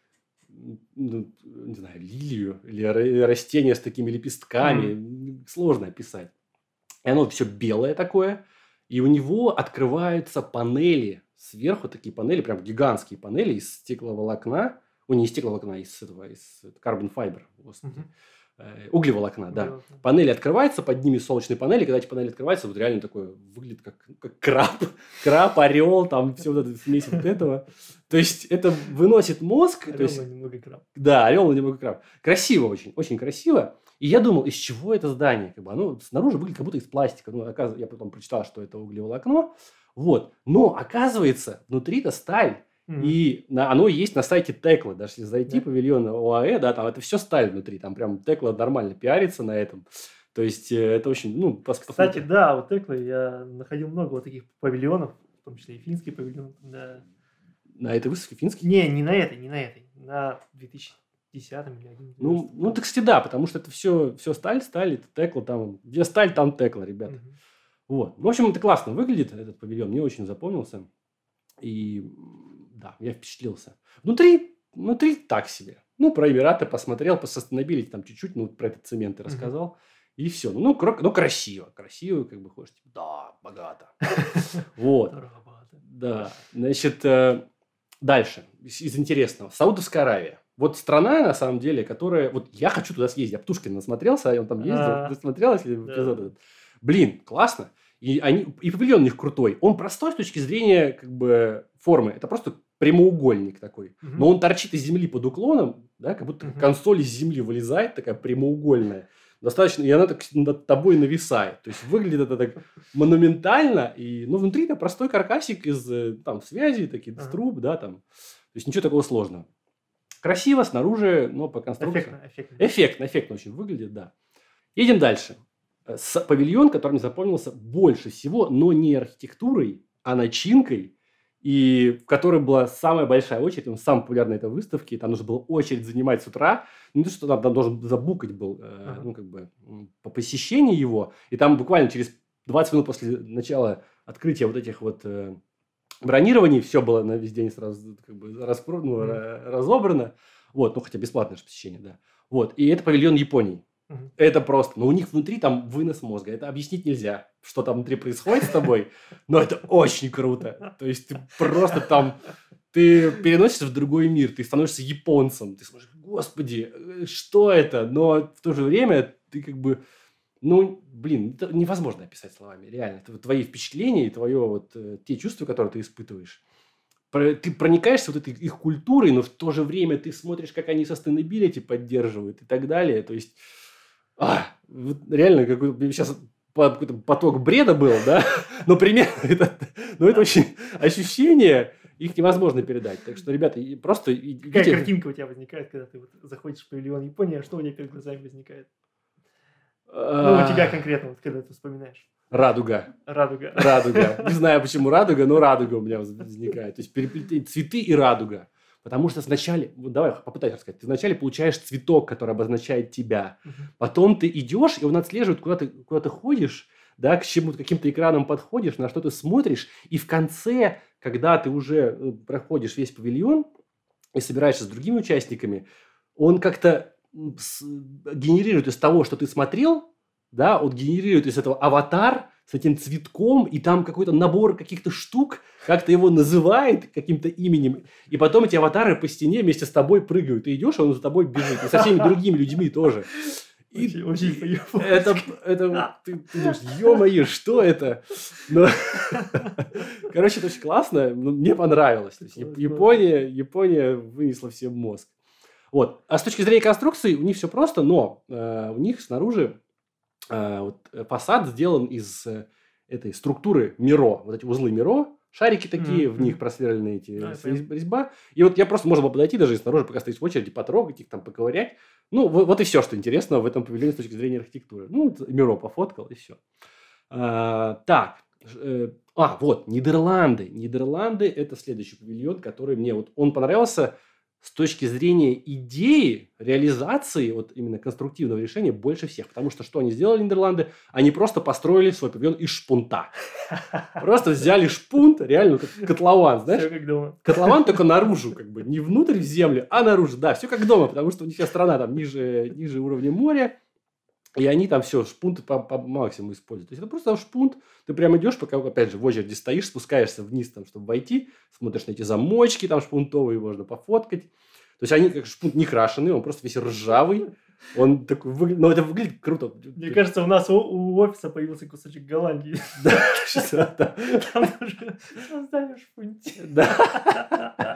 м, ну, не знаю, лилию или ра- растение с такими лепестками. М, Сложно описать. И оно все белое такое, и у него открываются панели сверху, такие панели, прям гигантские панели из стекловолокна, о, не из стекловолокна, а из этого, из carbon fiber, господи, Мгм. Э, углеволокна, да. Углеволокна. Панели открываются, под ними солнечные панели, когда эти панели открываются, вот реально такое выглядит как, как краб, [laughs] краб, орел, там все вот это смесь вот этого. То есть это выносит мозг, то Орёл, есть но немного краб. да, орел немного краб. Красиво очень, очень красиво. И я думал, из чего это здание? Как бы оно снаружи выглядит как будто из пластика. Ну, оказывается, я потом прочитал, что это углеволокно. Вот. Но оказывается, внутри это сталь. И на- оно есть на сайте Текла. Даже если зайти Да. павильон ОАЭ, да, там это все сталь внутри. Там прям Текла нормально пиарится на этом. То есть э, это очень, ну, пос- Кстати, посмотри. да, у Теклы я находил много вот таких павильонов, в том числе и финский павильон. Да. на этой выставке финский. Не, не на этой, не на этой. На 2010 или 2011. Ну, ну, так кстати, да, потому что это все, все сталь, сталь, это Текла, там, где сталь, там Текла, ребята. Мгм. Вот. В общем, это классно выглядит, этот павильон. Мне очень запомнился. И да, я впечатлился. Внутри, внутри так себе. Ну, про Эмираты посмотрел, остановились там чуть-чуть, ну, про этот цемент и рассказал. И все. Ну, кро- ну, красиво. Красиво, как бы хочешь. типа, Да, богато. [laughs] Вот. Да. Значит, э, дальше. Из, интересного. Саудовская Аравия. Вот страна, на самом деле, которая... Вот я хочу туда съездить. Я Птушкин насмотрелся, он там ездил. А. Ты смотрел, если эпизод этот? Блин, классно. И, они, и павильон у них крутой. Он простой с точки зрения как бы формы. Это просто прямоугольник такой. Мгм. Но он торчит из земли под уклоном, да, как будто Мгм. консоль из земли вылезает, такая прямоугольная. Достаточно, и она так над тобой нависает. То есть выглядит это так монументально, и, ну, внутри это простой каркасик из э, там связи, таких Ага. труб, да, там. То есть ничего такого сложного. Красиво снаружи, но по конструкции. Эффектно, эффектно. Эффектно, эффектно очень выглядит, да. Едем дальше. С павильон, который мне запомнился больше всего, но не архитектурой, а начинкой, и в которой была самая большая очередь, он самый популярный этой выставке, там нужно было очередь занимать с утра, не то, что там, там должен забукать был, э, Ага. ну, как бы, по посещению его, и там буквально через 20 минут после начала открытия вот этих вот э, бронирований, все было на весь день сразу как бы распро... ну, mm. разобрано. Вот, ну хотя бесплатное же посещение, да. Вот, и это павильон Японии. Это просто, ну у них внутри там вынос мозга, это объяснить нельзя, что там внутри происходит с тобой, но это очень круто. То есть ты просто там, ты переносишься в другой мир, ты становишься японцем, ты смотришь, господи, э, что это? Но в то же время ты как бы, ну, блин, это невозможно описать словами, реально. Это вот твои впечатления и твое вот, э, те чувства, которые ты испытываешь. Ты проникаешься вот этой их культурой, но в то же время ты смотришь, как они sustainability поддерживают и так далее. То есть, а, реально, какой сейчас какой-то поток бреда был, да, [laughs] но примерно [laughs] это, но это очень ощущение, их невозможно передать. Так что, ребята, просто... Какая картинка у тебя возникает, когда ты вот заходишь в павильон Японии, а что у тебя перед глазами возникает? Ну, у тебя конкретно, вот когда ты вспоминаешь. Радуга. Радуга. Радуга. [laughs] Не знаю, почему радуга, но радуга у меня возникает. То есть переплетение цветы и радуга. Потому что сначала, давай попытайся рассказать, ты вначале получаешь цветок, который обозначает тебя, потом ты идешь, и он отслеживает, куда ты, куда ты ходишь, да, к чему-то, каким-то экранам подходишь, на что ты смотришь, и в конце, когда ты уже э, проходишь весь павильон и собираешься с другими участниками, он как-то генерирует из того, что ты смотрел, да, он генерирует из этого аватар с этим цветком, и там какой-то набор каких-то штук, как-то его называет каким-то именем, и потом эти аватары по стене вместе с тобой прыгают. Ты идешь, а он за тобой бежит, и со всеми [laughs] другими людьми тоже. И очень, очень это, это ты, ты думаешь, ё-моё, что это? Но, [laughs] короче, это очень классно, мне понравилось. То есть, Япония, Япония вынесла всем мозг. Вот. А с точки зрения конструкции у них все просто, но э, у них снаружи вот, фасад сделан из э, этой структуры Миро, вот эти узлы Миро, шарики такие, mm-hmm. в них просверлены эти а, резьба. И вот я просто можно было подойти даже снаружи, пока стоишь в очереди, потрогать их, там, поковырять. Ну, вот, вот и все, что интересно в этом павильоне с точки зрения архитектуры. Ну, Миро пофоткал, и все. А, так, э, а, вот, Нидерланды. Нидерланды – это следующий павильон, который мне вот, он понравился с точки зрения идеи, реализации вот именно конструктивного решения больше всех. Потому что что они сделали, Нидерланды? Они просто построили свой павильон из шпунта. [laughs] Просто взяли шпунт, реально как котлован, знаешь? Все как дома. Котлован только наружу, как бы, не внутрь в землю, а наружу. Да, все как дома, потому что у них вся страна там ниже, ниже уровня моря. И они там все, шпунты по, по максимуму используют. То есть это просто там шпунт, ты прям идешь, пока, опять же, в очереди стоишь, спускаешься вниз, там, чтобы войти, смотришь на эти замочки там шпунтовые, можно пофоткать. То есть они как шпунт не крашеный, он просто весь ржавый. Он такой выглядит, но это выглядит круто. Мне кажется, у нас у, у офиса появился кусочек Голландии. [laughs] Да, [laughs] Там тоже создали шпунти. Да.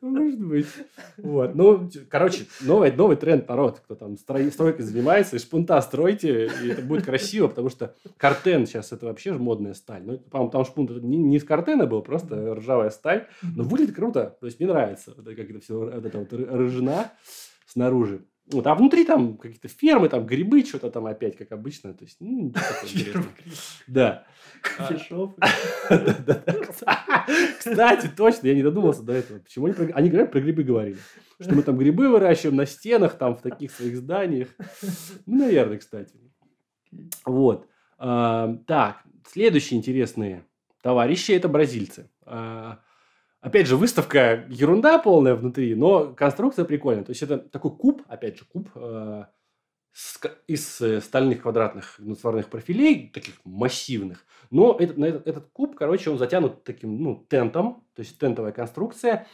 Может быть. Вот. Ну, короче, новый, новый тренд народ, кто там стройкой занимается, из шпунта стройте, и это будет красиво, потому что картен сейчас это вообще же модная сталь. Ну, по-моему, там шпунт не, не из картена был, просто ржавая сталь. Но выглядит круто. То есть мне нравится, как это все, вот это вот рыжина снаружи. Вот, а внутри там какие-то фермы, там грибы, что-то там опять, как обычно. То есть, ну, [laughs] Да. [laughs] Кстати, точно, я не додумался до этого. Почему они, они говорят, про грибы говорили? Что мы там грибы выращиваем на стенах, там, в таких своих зданиях. Ну, наверное, кстати. Вот. А, так, следующие интересные товарищи – это бразильцы. Опять же, выставка ерунда полная внутри, но конструкция прикольная. То есть это такой куб, опять же, куб э, с, из э, стальных квадратных сварных профилей, таких массивных. Но этот, на этот, этот куб, короче, он затянут таким, ну, тентом, то есть тентовая конструкция.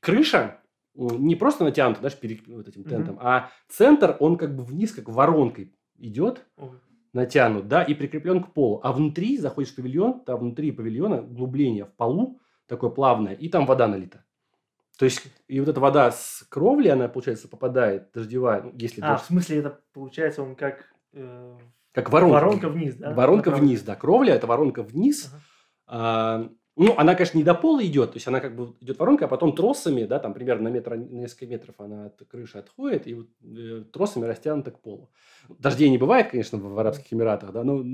Крыша не просто натянута, знаешь, перед вот этим тентом, mm-hmm. а центр, он как бы вниз, как воронкой идет, oh. натянут, да, и прикреплен к полу. А внутри, заходишь в павильон, там внутри павильона углубление в полу, такое плавное, и там вода налита. То есть, и вот эта вода с кровли, она, получается, попадает, дождевая, ну, если... А, дождь... в смысле, это, получается, он как... Э, как воронка. Воронка вниз, да? Воронка вниз, да. Кровля – это воронка вниз. Ага. А, ну, она, конечно, не до пола идет, то есть она как бы идет воронка, а потом тросами, да, там примерно на, метр, несколько метров она от крыши отходит, и вот э, тросами растянута к полу. Дождей не бывает, конечно, в, в Арабских Эмиратах, да, но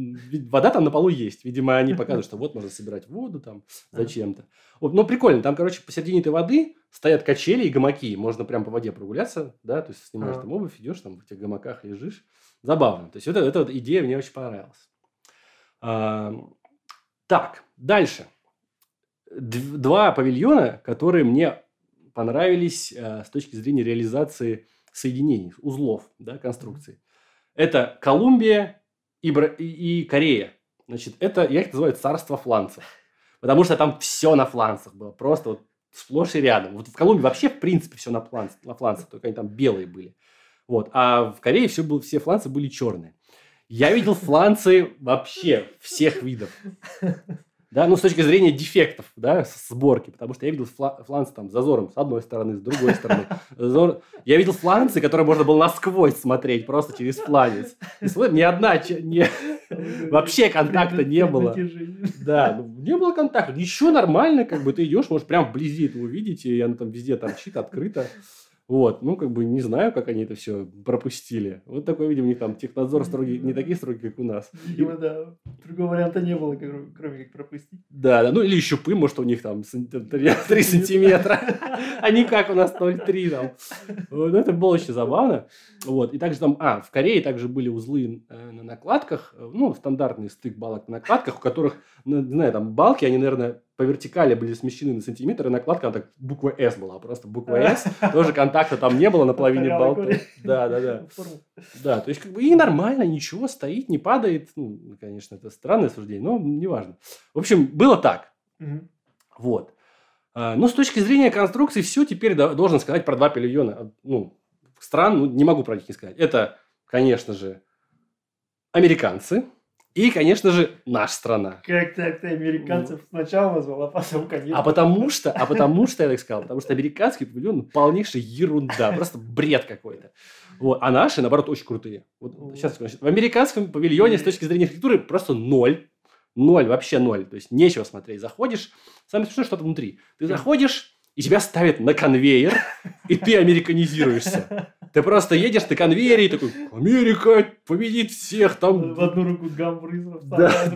вода там на полу есть. Видимо, они [laughs] показывают, что вот можно собирать воду там зачем-то. Вот, но прикольно, там, короче, посередине этой воды стоят качели и гамаки, можно прям по воде прогуляться, да, то есть снимаешь там обувь, идешь там в этих гамаках лежишь. Забавно. То есть вот эта, эта вот идея мне очень понравилась. Так, дальше. Два павильона, которые мне понравились э, с точки зрения реализации соединений, узлов, да, конструкции. Это Колумбия и, Бра- и, Корея. Значит, это, я их называю царство фланцев. Потому что там все на фланцах было. Просто вот сплошь и рядом. Вот в Колумбии вообще, в принципе, все на, фланц, на фланцах, только они там белые были. Вот. А в Корее все, было, все фланцы были черные. Я видел фланцы вообще всех видов. Да, ну, с точки зрения дефектов, да, сборки, потому что я видел фла- фланцы там с зазором с одной стороны, с другой стороны. Зазор- Я видел фланцы, которые можно было насквозь смотреть просто через фланец. И смотри, ни одна, не- вообще контакта не было. Да, ну, не было контакта. Еще нормально, как бы ты идешь, можешь прям вблизи это увидеть, и оно там везде торчит, открыто. Вот, ну, как бы не знаю, как они это все пропустили. Вот такой, видимо, у них там технадзор строгий, не такие строгие, как у нас. Видимо, да. Другого варианта не было, кро- кроме как пропустить. Да, да, ну или щупы, может, у них там 3 [laughs] сантиметра, [laughs] а не как у нас 0,3 там. Вот, это было очень забавно. Вот, и также там, а, в Корее также были узлы э, на накладках, э, ну, стандартный стык балок на накладках, у которых, ну, не знаю, там балки, они, наверное, по вертикали были смещены на сантиметр, и накладка, так, буква «С» была, просто буква «С», [laughs] тоже контакта там не было на половине. Коля. [laughs] Да, да, да. [laughs] Да, то есть как бы и нормально, ничего, стоит, не падает. Ну, конечно, это странное суждение, но неважно. В общем, было так. Вот. А, Ну, с точки зрения конструкции, все теперь до- должен сказать про два павильона. Ну, стран, ну, не могу про них не сказать. Это, конечно же, американцы и, конечно же, наша страна. Как так ты американцев сначала назвал, а потом конечно. А потому что, а потому что я так сказал, потому что американский павильон полнейшая ерунда, просто бред какой-то. Вот. А наши, наоборот, очень крутые. Вот сейчас, значит, в американском павильоне с точки зрения архитектуры просто ноль. Ноль, вообще ноль. То есть нечего смотреть. Заходишь, самое смешное, что там внутри. Ты заходишь, и тебя ставят на конвейер, и ты американизируешься. Ты просто едешь на конвейере и такой, Америка победит всех, там В одну руку гамбургеров, Да,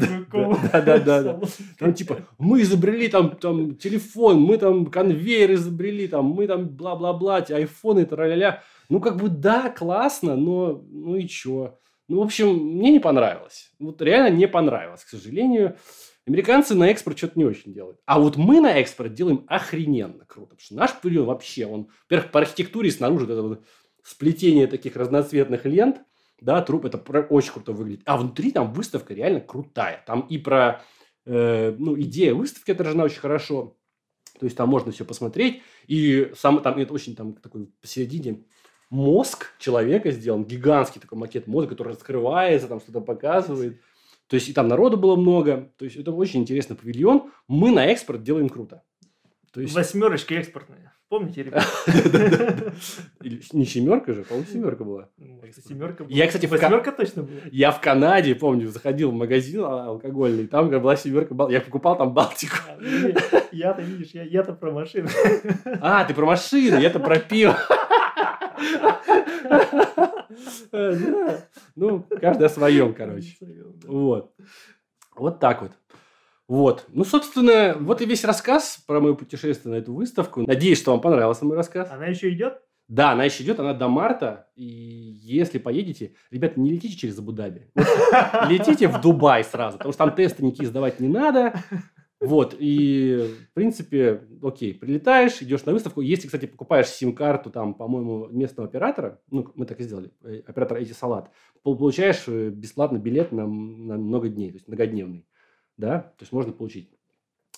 да, да, да, да. Там типа, мы изобрели там, там телефон, мы там конвейер изобрели, там, мы там бла-бла-бла, айфоны, тра-ля-ля. Ну, как бы, да, классно, но ну и чё? Ну, в общем, мне не понравилось. Вот реально не понравилось, к сожалению. Американцы на экспорт что-то не очень делают. А вот мы на экспорт делаем охрененно круто. Потому что наш павильон вообще, он, во-первых, по архитектуре снаружи это вот сплетение таких разноцветных лент, да, труп, это очень круто выглядит. А внутри там выставка реально крутая. Там и про, э, ну, идея выставки отражена очень хорошо. То есть там можно все посмотреть. И сам там это очень там такой посередине мозг человека сделан, гигантский такой макет мозга, который раскрывается, там что-то показывает. То есть и там народу было много. То есть это очень интересный павильон. Мы на экспорт делаем круто. То есть... Восьмерочка экспортная. Помните, ребята? [laughs] Не семерка же, по-моему, семерка была. Семерка была. Я, кстати, Восьмерка точно была. Я в Канаде, помню, заходил в магазин а- алкогольный, там была семерка, я покупал там Балтику. А, не, Я-то, видишь, я-то про машину. А, ты про машины, я-то про пиво. Ну, каждый о своем, короче. Вот. Вот так вот. Вот. Ну, собственно, вот и весь рассказ про мое путешествие на эту выставку. Надеюсь, что вам понравился мой рассказ. Она еще идет? Да, она еще идет, она до марта. И если поедете, ребята, не летите через Абу-Даби. Вот [laughs] летите в Дубай сразу, потому что там тесты никакие сдавать не надо. Вот, и, в принципе, окей, прилетаешь, идешь на выставку. Если, кстати, покупаешь сим-карту, там, по-моему, местного оператора, ну, мы так и сделали, э, оператор эти салат, получаешь э, бесплатно билет на, на много дней, то есть многодневный, да, то есть можно получить.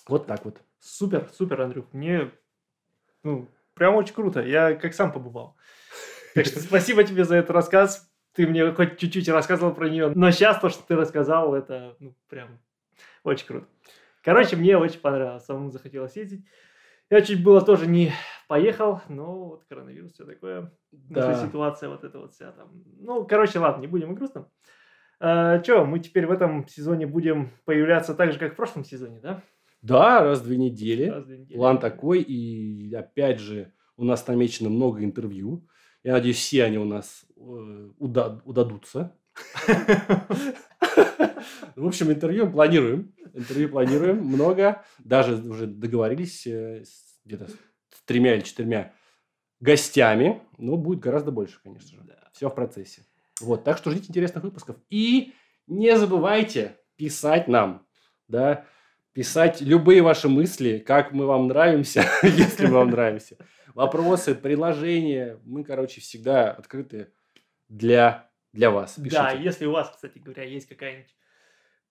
Вот так вот. Супер, супер, Андрюх. Мне, ну, прям очень круто. Я как сам побывал. Так что спасибо тебе за этот рассказ. Ты мне хоть чуть-чуть рассказывал про нее. Но сейчас то, что ты рассказал, это ну, прям очень круто. Короче, мне очень понравилось. Самому захотелось ездить. Я чуть было тоже не поехал, но вот коронавирус, все такое. Да. ситуация вот эта вот вся там. Ну, короче, ладно, не будем о грустном. А, Че, мы теперь в этом сезоне будем появляться так же, как в прошлом сезоне, да? Да, раз в две недели. Раз в две недели. План такой, и опять же, у нас намечено много интервью. Я надеюсь, все они у нас э, уда- удадутся. [laughs] [laughs] В общем, интервью планируем. Интервью планируем много. Даже уже договорились э, с- где-то с тремя или четырьмя гостями. Но будет гораздо больше, конечно же. Да. Все в процессе. Вот, так что ждите интересных выпусков. И не забывайте писать нам, да, писать любые ваши мысли, как мы вам нравимся, [laughs] если мы вам нравимся. Вопросы, предложения. Мы, короче, всегда открыты для, для вас. Пишите. Да, если у вас, кстати говоря, есть какая-нибудь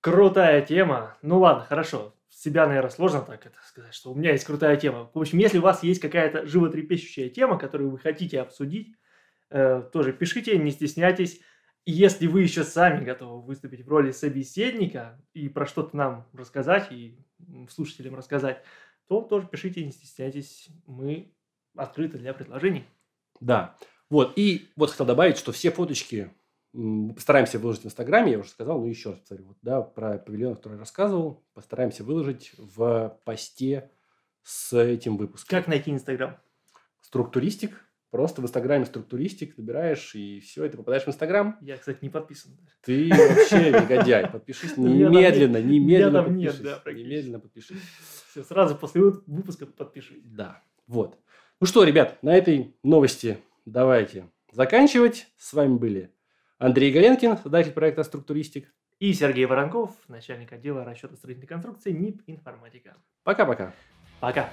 крутая тема, ну ладно, хорошо, себя, наверное, сложно так это сказать, что у меня есть крутая тема. В общем, если у вас есть какая-то животрепещущая тема, которую вы хотите обсудить, э, тоже пишите, не стесняйтесь. И если вы еще сами готовы выступить в роли собеседника и про что-то нам рассказать, и слушателям рассказать, то тоже пишите, не стесняйтесь. Мы открыты для предложений. Да. Вот. И вот хотел добавить, что все фоточки постараемся выложить в Инстаграме, я уже сказал, но еще раз повторю, вот, да, про павильон, который я рассказывал, постараемся выложить в посте с этим выпуском. Как найти Инстаграм? Структуристик. Просто в Инстаграме структуристик набираешь, и все, и ты попадаешь в Инстаграм. Я, кстати, не подписан. Ты вообще негодяй. Подпишись [laughs] У меня там немедленно, немедленно подпишись. Немедленно подпишись. Все, сразу после вы- выпуска подпишись. Да, вот. Ну что, ребят, на этой новости давайте заканчивать. С вами были Андрей Галенкин, создатель проекта «Структуристик». И Сергей Воронков, начальник отдела расчета строительной конструкции НИП «Информатика». Пока-пока. Пока.